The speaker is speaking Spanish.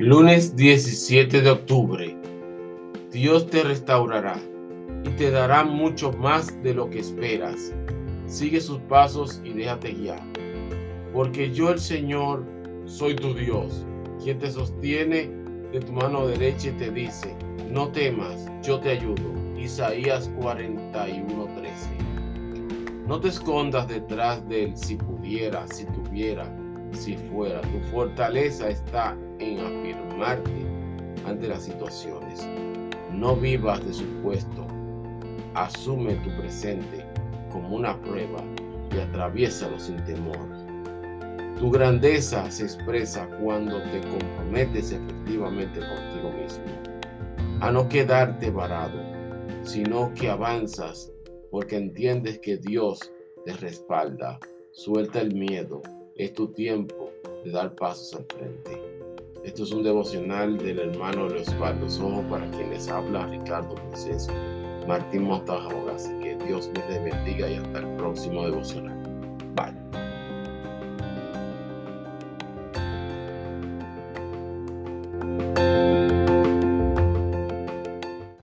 Lunes 17 de octubre. Dios te restaurará y te dará mucho más de lo que esperas. Sigue sus pasos y déjate guiar. Porque yo el Señor soy tu Dios, quien te sostiene de tu mano derecha y te dice, no temas, yo te ayudo. Isaías 41:13. No te escondas detrás del si pudiera, si tuviera, si fuera. Tu fortaleza está en afirmarte ante las situaciones. No vivas de supuesto. Asume tu presente como una prueba y atraviésalo sin temor. Tu grandeza se expresa cuando te comprometes efectivamente contigo mismo. A no quedarte varado, sino que avanzas porque entiendes que Dios te respalda. Suelta el miedo. Es tu tiempo de dar pasos al frente. Esto es un devocional del hermano Leospardo Sojo para quienes habla Ricardo Moisés Martín Montaja Así que Dios me bendiga y hasta el próximo devocional.